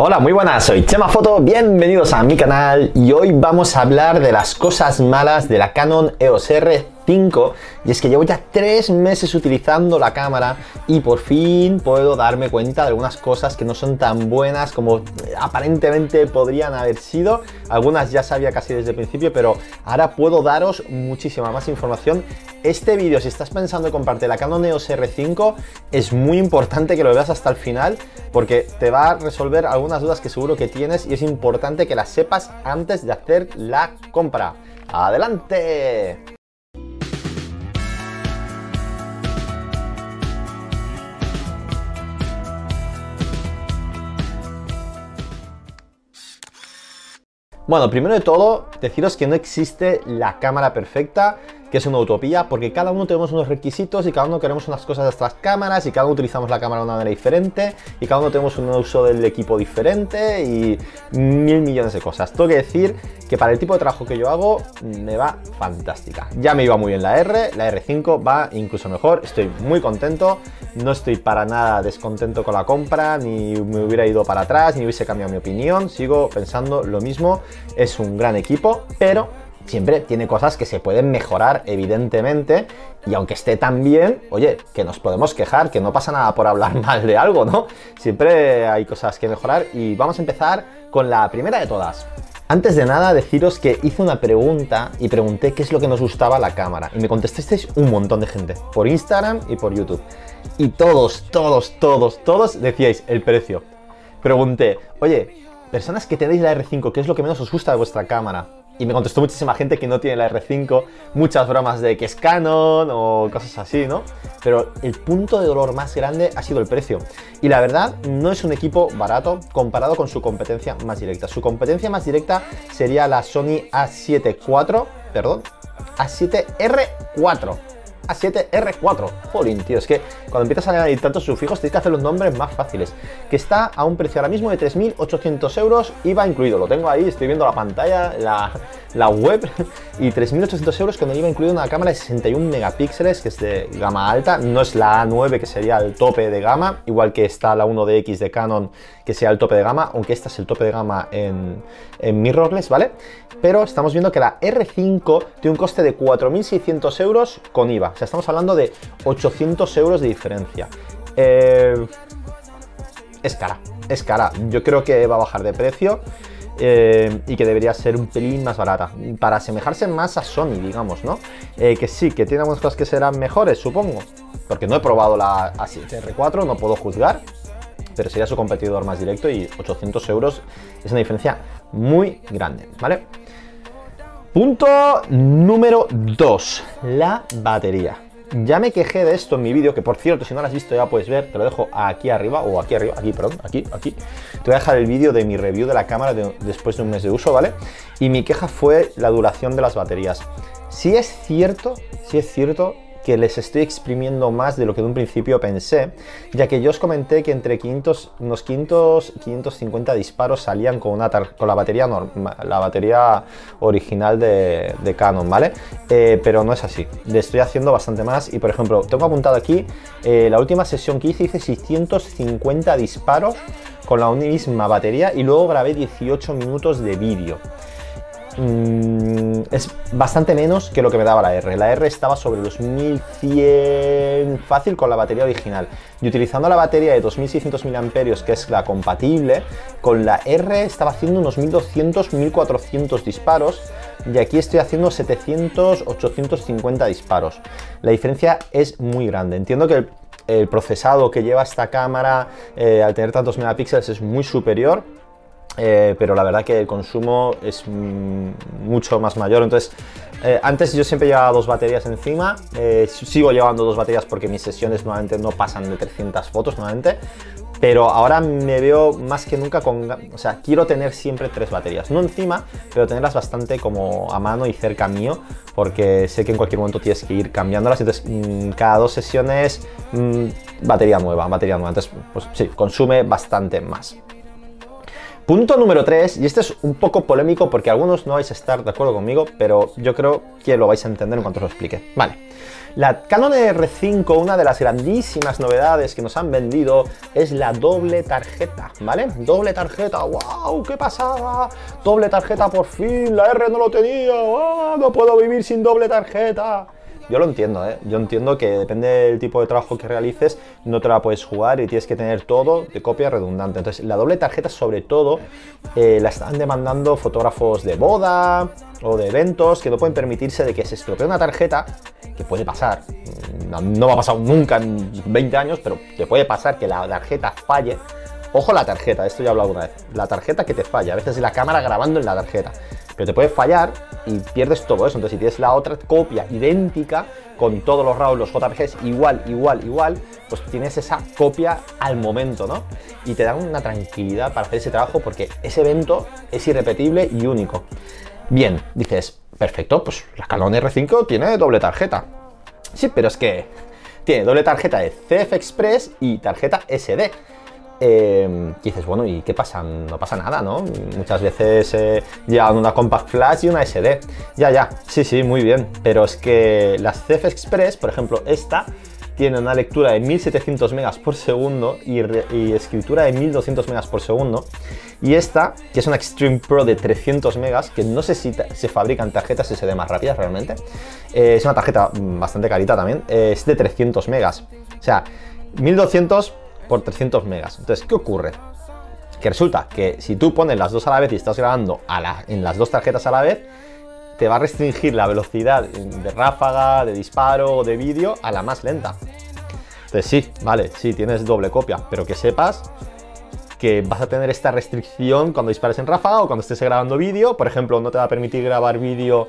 Hola, muy buenas, soy Chema Foto, bienvenidos a mi canal y hoy vamos a hablar de las cosas malas de la Canon EOS R y es que llevo ya tres meses utilizando la cámara y por fin puedo darme cuenta de algunas cosas que no son tan buenas como aparentemente podrían haber sido. Algunas ya sabía casi desde el principio, pero ahora puedo daros muchísima más información. Este vídeo, si estás pensando en compartir la Canon EOS R5, es muy importante que lo veas hasta el final porque te va a resolver algunas dudas que seguro que tienes y es importante que las sepas antes de hacer la compra. ¡Adelante! Bueno, primero de todo, deciros que no existe la cámara perfecta que es una utopía, porque cada uno tenemos unos requisitos y cada uno queremos unas cosas de nuestras cámaras y cada uno utilizamos la cámara de una manera diferente y cada uno tenemos un uso del equipo diferente y mil millones de cosas. Tengo que decir que para el tipo de trabajo que yo hago me va fantástica. Ya me iba muy bien la R, la R5 va incluso mejor, estoy muy contento, no estoy para nada descontento con la compra, ni me hubiera ido para atrás, ni hubiese cambiado mi opinión, sigo pensando lo mismo, es un gran equipo, pero siempre tiene cosas que se pueden mejorar, evidentemente, y aunque esté tan bien, oye, que nos podemos quejar, que no pasa nada por hablar mal de algo, ¿no? Siempre hay cosas que mejorar y vamos a empezar con la primera de todas. Antes de nada, deciros que hice una pregunta y pregunté qué es lo que nos gustaba la cámara. Y me contestasteis un montón de gente, por Instagram y por YouTube. Y todos, todos, todos, todos decíais el precio. Pregunté, oye, personas que tenéis la R5, ¿qué es lo que menos os gusta de vuestra cámara? Y me contestó muchísima gente que no tiene la R5, muchas bromas de que es Canon o cosas así, ¿no? Pero el punto de dolor más grande ha sido el precio. Y la verdad, no es un equipo barato comparado con su competencia más directa. Su competencia más directa sería la Sony A7 IV, perdón, A7R4 a7R4. Jolín, tío, es que cuando empiezas a añadir tantos sufijos tienes que hacer los nombres más fáciles. Que está a un precio ahora mismo de 3.800 euros, IVA incluido. Lo tengo ahí, estoy viendo la pantalla, la, web. Y 3.800 euros el IVA incluido una cámara de 61 megapíxeles, que es de gama alta. No es la A9, que sería el tope de gama. Igual que está la 1DX de Canon, que sea el tope de gama. Aunque esta es el tope de gama en, en mirrorless, ¿vale? Pero estamos viendo que la R5 tiene un coste de 4.600 euros con IVA. Sea, estamos hablando de 800 euros de diferencia. Eh, es cara, es cara. Yo creo que va a bajar de precio. Eh, y que debería ser un pelín más barata, para asemejarse más a Sony, digamos, ¿no? Eh, que sí, que tiene algunas cosas que serán mejores, supongo, porque no he probado la A7R4, no puedo juzgar, pero sería su competidor más directo y 800 euros es una diferencia muy grande, ¿vale? Punto número 2, la batería. Ya me quejé de esto en mi vídeo, que por cierto, si no lo has visto ya puedes ver, te lo dejo aquí arriba, o aquí arriba, aquí, perdón, aquí, aquí. Te voy a dejar el vídeo de mi review de la cámara después de un mes de uso, ¿vale? Y mi queja fue la duración de las baterías. Si es cierto, si es cierto que les estoy exprimiendo más de lo que de un principio pensé, ya que yo os comenté que entre 500, unos 500 550 disparos salían con, una con la, batería la batería original de, Canon, ¿vale? Eh, pero no es así, le estoy haciendo bastante más y por ejemplo, tengo apuntado aquí, eh, la última sesión que hice hice 650 disparos con la misma batería y luego grabé 18 minutos de vídeo. Mm, es bastante menos que lo que me daba la R. La R estaba sobre los 1100 fácil con la batería original. Y utilizando la batería de 2600 mAh, que es la compatible, con la R estaba haciendo unos 1200, 1400 disparos. Y aquí estoy haciendo 700, 850 disparos. La diferencia es muy grande. Entiendo que el, procesado que lleva esta cámara eh, al tener tantos megapíxeles es muy superior eh, pero la verdad que el consumo es mucho más mayor. Entonces, eh, antes yo siempre llevaba dos baterías encima, eh, sigo llevando dos baterías porque mis sesiones nuevamente no pasan de 300 fotos nuevamente, pero ahora me veo más que nunca con, o sea, quiero tener siempre tres baterías, no encima, pero tenerlas bastante como a mano y cerca mío, porque sé que en cualquier momento tienes que ir cambiándolas, entonces mm, cada dos sesiones mm, batería nueva, batería nueva, entonces pues sí, consume bastante más. Punto número 3, y este es un poco polémico porque algunos no vais a estar de acuerdo conmigo, pero yo creo que lo vais a entender en cuanto os lo explique. Vale, La Canon R5, una de las grandísimas novedades que nos han vendido es la doble tarjeta, ¿vale? Doble tarjeta, wow, qué pasada. Doble tarjeta por fin, la R no lo tenía, ¡Ah! no puedo vivir sin doble tarjeta. Yo lo entiendo, ¿eh? Yo entiendo que depende del tipo de trabajo que realices, no te la puedes jugar y tienes que tener todo de copia redundante. Entonces, la doble tarjeta, sobre todo, eh, la están demandando fotógrafos de boda o de eventos que no pueden permitirse de que se estropee una tarjeta, que puede pasar. No, va a pasar nunca en 20 años, pero te puede pasar que la tarjeta falle. Ojo la tarjeta, esto ya he hablado una vez. La tarjeta que te falla, a veces es la cámara grabando en la tarjeta pero te puede fallar y pierdes todo eso. Entonces, si tienes la otra copia idéntica, con todos los RAW, los JPGs igual, igual, igual, pues tienes esa copia al momento, ¿no? Y te da una tranquilidad para hacer ese trabajo porque ese evento es irrepetible y único. Bien, dices, perfecto, pues la Canon R5 tiene doble tarjeta. Sí, pero es que tiene doble tarjeta de CF Express y tarjeta SD. Eh, dices, bueno, ¿y qué pasa? No pasa nada, ¿no? Muchas veces eh, llevan una Compact Flash y una SD. Ya, ya, sí, sí, muy bien. Pero es que las CF Express, por ejemplo, esta tiene una lectura de 1700 megas por segundo y, escritura de 1200 megas por segundo. Y esta, que es una Extreme Pro de 300 megas, que no sé si se fabrican tarjetas SD más rápidas realmente, eh, es una tarjeta bastante carita también, es de 300 megas. O sea, 1200 por 300 megas. Entonces, ¿qué ocurre? Que resulta que si tú pones las dos a la vez y estás grabando en las dos tarjetas a la vez, te va a restringir la velocidad de ráfaga, de disparo o de vídeo a la más lenta. Entonces sí, vale, sí, tienes doble copia, pero que sepas que vas a tener esta restricción cuando dispares en ráfaga o cuando estés grabando vídeo. Por ejemplo, no te va a permitir grabar vídeo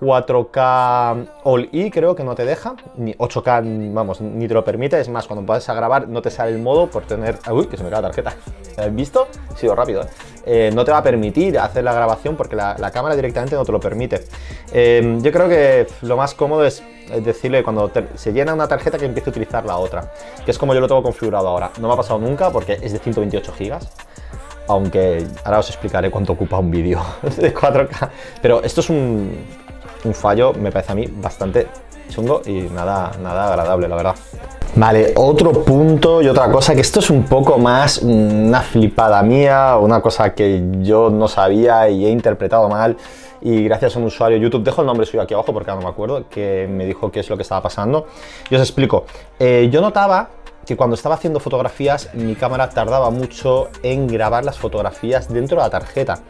4K All E creo que no te deja, ni 8K, vamos, ni te lo permite, es más, cuando vas a grabar no te sale el modo por tener... Uy, que se me cae la tarjeta, ¿has visto? Ha sido rápido, ¿eh? ¿eh? no te va a permitir hacer la grabación porque la, cámara directamente no te lo permite. Em, yo creo que lo más cómodo es decirle cuando se llena una tarjeta que empiece a utilizar la otra, que es como yo lo tengo configurado ahora. No me ha pasado nunca porque es de 128 GB aunque ahora os explicaré cuánto ocupa un vídeo de 4K. Pero esto es un, un fallo, me parece a mí, bastante chungo y nada, nada agradable, la verdad. Vale, otro punto y otra cosa, que esto es un poco más una flipada mía, una cosa que yo no sabía y he interpretado mal y gracias a un usuario de YouTube, dejo el nombre suyo aquí abajo porque no me acuerdo, que me dijo qué es lo que estaba pasando. Y os explico, eh, yo notaba que cuando estaba haciendo fotografías mi cámara tardaba mucho en grabar las fotografías dentro de la tarjeta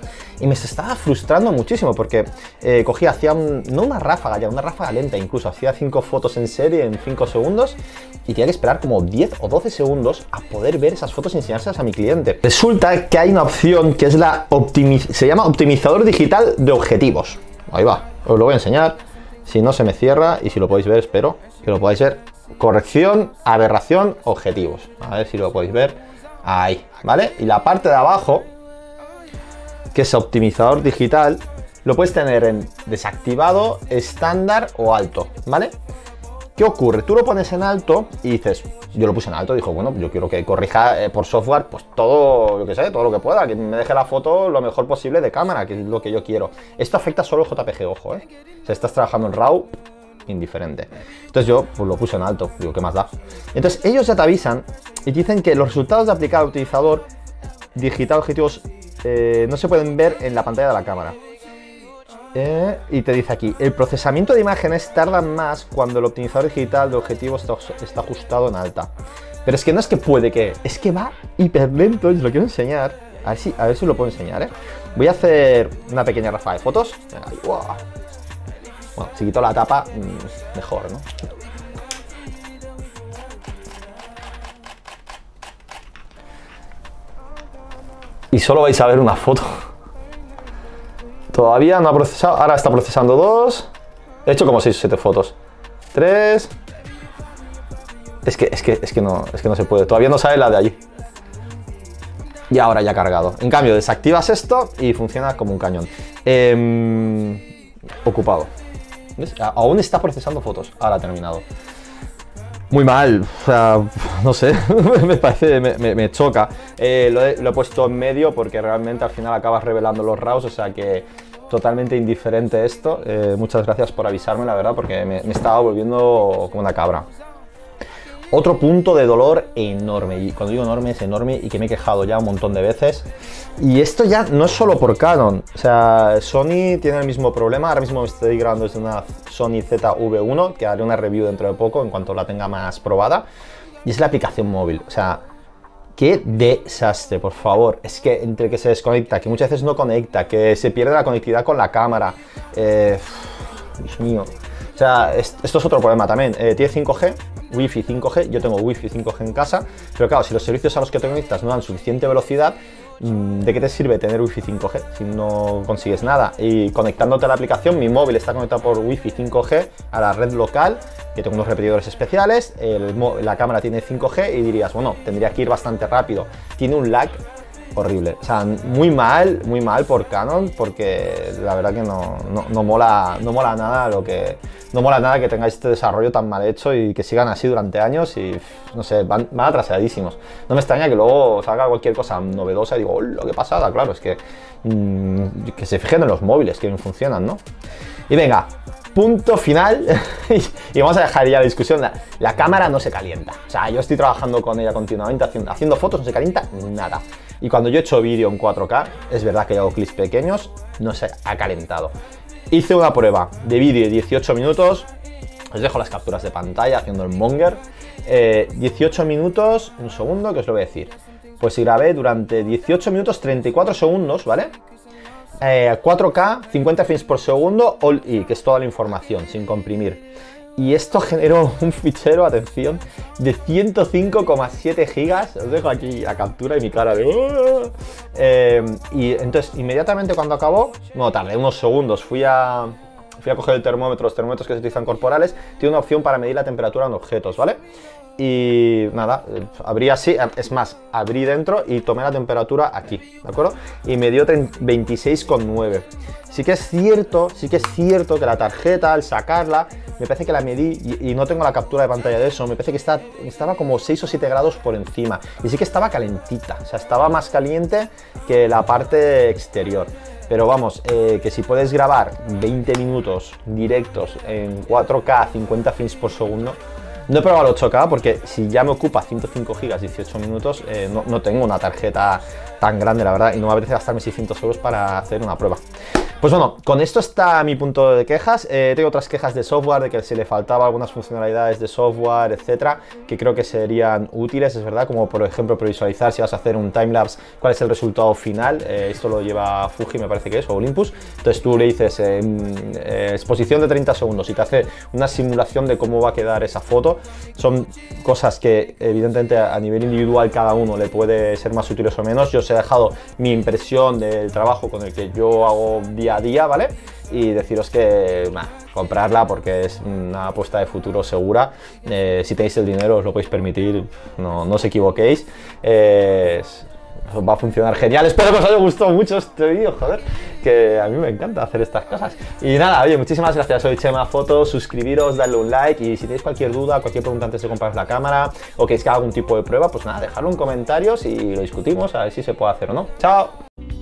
y me estaba frustrando muchísimo porque eh, cogía, hacía no una ráfaga ya, una ráfaga lenta incluso, hacía 5 fotos en serie en 5 segundos y tenía que esperar como 10 o 12 segundos a poder ver esas fotos y enseñárselas a mi cliente. Resulta que hay una opción que es la se llama optimizador digital de objetivos. Ahí va, os lo voy a enseñar. Si no se me cierra y si lo podéis ver, espero que lo podáis ver corrección, aberración, objetivos. A ver si lo podéis ver. Ahí, ¿vale? Y la parte de abajo, que es optimizador digital, lo puedes tener en desactivado, estándar o alto, ¿vale? ¿Qué ocurre? Tú lo pones en alto y dices, yo lo puse en alto, dijo, bueno, yo quiero que corrija eh, por software, pues todo, lo que sé, todo lo que pueda, que me deje la foto lo mejor posible de cámara, que es lo que yo quiero. Esto afecta solo el JPG, ojo, ¿eh? Si estás trabajando en RAW, indiferente. Entonces yo pues, lo puse en alto, digo, ¿qué más da? Entonces ellos ya te avisan y dicen que los resultados de aplicar al utilizador digital objetivos eh, no se pueden ver en la pantalla de la cámara. Eh, y te dice aquí, el procesamiento de imágenes tarda más cuando el optimizador digital de objetivos está, ajustado en alta. Pero es que no es que puede que, es que va hiper lento, os lo quiero enseñar. A ver si, a ver si lo puedo enseñar, ¿eh? Voy a hacer una pequeña rafa de fotos. Bueno, si quito la tapa, mm, mejor, ¿no? Y solo vais a ver una foto. Todavía no ha procesado, ahora está procesando dos. He hecho como 6 o 7 fotos. Tres. Es que, es que, es que no, es que no se puede. Todavía no sale la de allí. Y ahora ya ha cargado. En cambio, desactivas esto y funciona como un cañón. Em, ocupado. Aún está procesando fotos. Ahora ha terminado. Muy mal, o sea, no sé, me parece, me, choca. Eh, lo, he, puesto en medio porque realmente al final acabas revelando los RAWs, o sea que totalmente indiferente esto. Eh, muchas gracias por avisarme, la verdad, porque me, me estaba volviendo como una cabra. Otro punto de dolor enorme, y cuando digo enorme es enorme y que me he quejado ya un montón de veces. Y esto ya no es solo por Canon, o sea, Sony tiene el mismo problema. Ahora mismo estoy grabando desde una Sony ZV1, que haré una review dentro de poco en cuanto la tenga más probada. Y es la aplicación móvil, o sea, qué desastre, por favor. Es que entre que se desconecta, que muchas veces no conecta, que se pierde la conectividad con la cámara. Eh, Dios mío. O sea, esto es otro problema también. Eh, tiene 5G, Wi-Fi 5G, yo tengo Wi-Fi 5G en casa, pero claro, si los servicios a los que te conectas no dan suficiente velocidad, mm, ¿de qué te sirve tener Wi-Fi 5G si no consigues nada? Y conectándote a la aplicación, mi móvil está conectado por Wi-Fi 5G a la red local, que tengo unos repetidores especiales, la cámara tiene 5G y dirías, bueno, tendría que ir bastante rápido. Tiene un lag horrible. O sea, muy mal, muy mal por Canon, porque la verdad que no, no, mola, no mola nada lo que. No mola nada que tengáis este desarrollo tan mal hecho y que sigan así durante años y no sé, van, atrasadísimos. No me extraña que luego salga cualquier cosa novedosa y digo, lo que pasada, claro, es que, mm, que se fijen en los móviles que funcionan, ¿no? Y venga, punto final y vamos a dejar ya la discusión. La, cámara no se calienta. O sea, yo estoy trabajando con ella continuamente, haciendo, haciendo fotos, no se calienta nada. Y cuando yo he hecho vídeo en 4K, es verdad que hago clips pequeños, no se ha calentado. Hice una prueba de vídeo de 18 minutos, os dejo las capturas de pantalla haciendo el monger. 18 eh, minutos, un segundo, que os lo voy a decir. Pues grabé durante 18 minutos 34 segundos, ¿vale? 4K, 50 frames por segundo, all E, que es toda la información, sin comprimir y esto generó un fichero, atención, de 105,7 gigas. Os dejo aquí la captura y mi cara de... ¡Ah! Em, y entonces, inmediatamente cuando acabó, no tardé unos segundos, fui a, fui a coger el termómetro, los termómetros que se utilizan corporales, tiene una opción para medir la temperatura en objetos, ¿vale? Y nada, abrí así, es más, abrí dentro y tomé la temperatura aquí, ¿de acuerdo? Y me dio 26,9. Sí que es cierto, sí que es cierto que la tarjeta, al sacarla, me parece que la medí y, no tengo la captura de pantalla de eso, me parece que está, estaba como 6 o 7 grados por encima. Y sí que estaba calentita, o sea, estaba más caliente que la parte exterior. Pero vamos, eh, que si puedes grabar 20 minutos directos en 4K 50 frames por segundo, no he probado el 8K porque si ya me ocupa 105 GB 18 minutos, eh, no, no, tengo una tarjeta tan grande, la verdad, y no me apetece gastarme 600 euros para hacer una prueba. Pues bueno, con esto está mi punto de quejas. Eh, tengo otras quejas de software, de que se le faltaba algunas funcionalidades de software, etcétera, que creo que serían útiles, es verdad, como por ejemplo previsualizar si vas a hacer un timelapse, cuál es el resultado final. Eh, esto lo lleva Fuji, me parece que es, o Olympus. Entonces tú le dices eh, exposición de 30 segundos y te hace una simulación de cómo va a quedar esa foto. Son cosas que evidentemente a nivel individual cada uno le puede ser más útiles o menos. Yo os he dejado mi impresión del trabajo con el que yo hago día día, ¿vale? Y deciros que comprarla porque es una apuesta de futuro segura. Eh, si tenéis el dinero os lo podéis permitir, no, no os equivoquéis. va a funcionar genial. Espero que os haya gustado mucho este vídeo, joder, que a mí me encanta hacer estas cosas. Y nada, oye, muchísimas gracias. Soy Chema Fotos, suscribiros, darle un like y si tenéis cualquier duda, cualquier pregunta antes de comprar la cámara o queréis que haga algún tipo de prueba, pues nada, dejadlo en comentarios y lo discutimos a ver si se puede hacer o no. ¡Chao!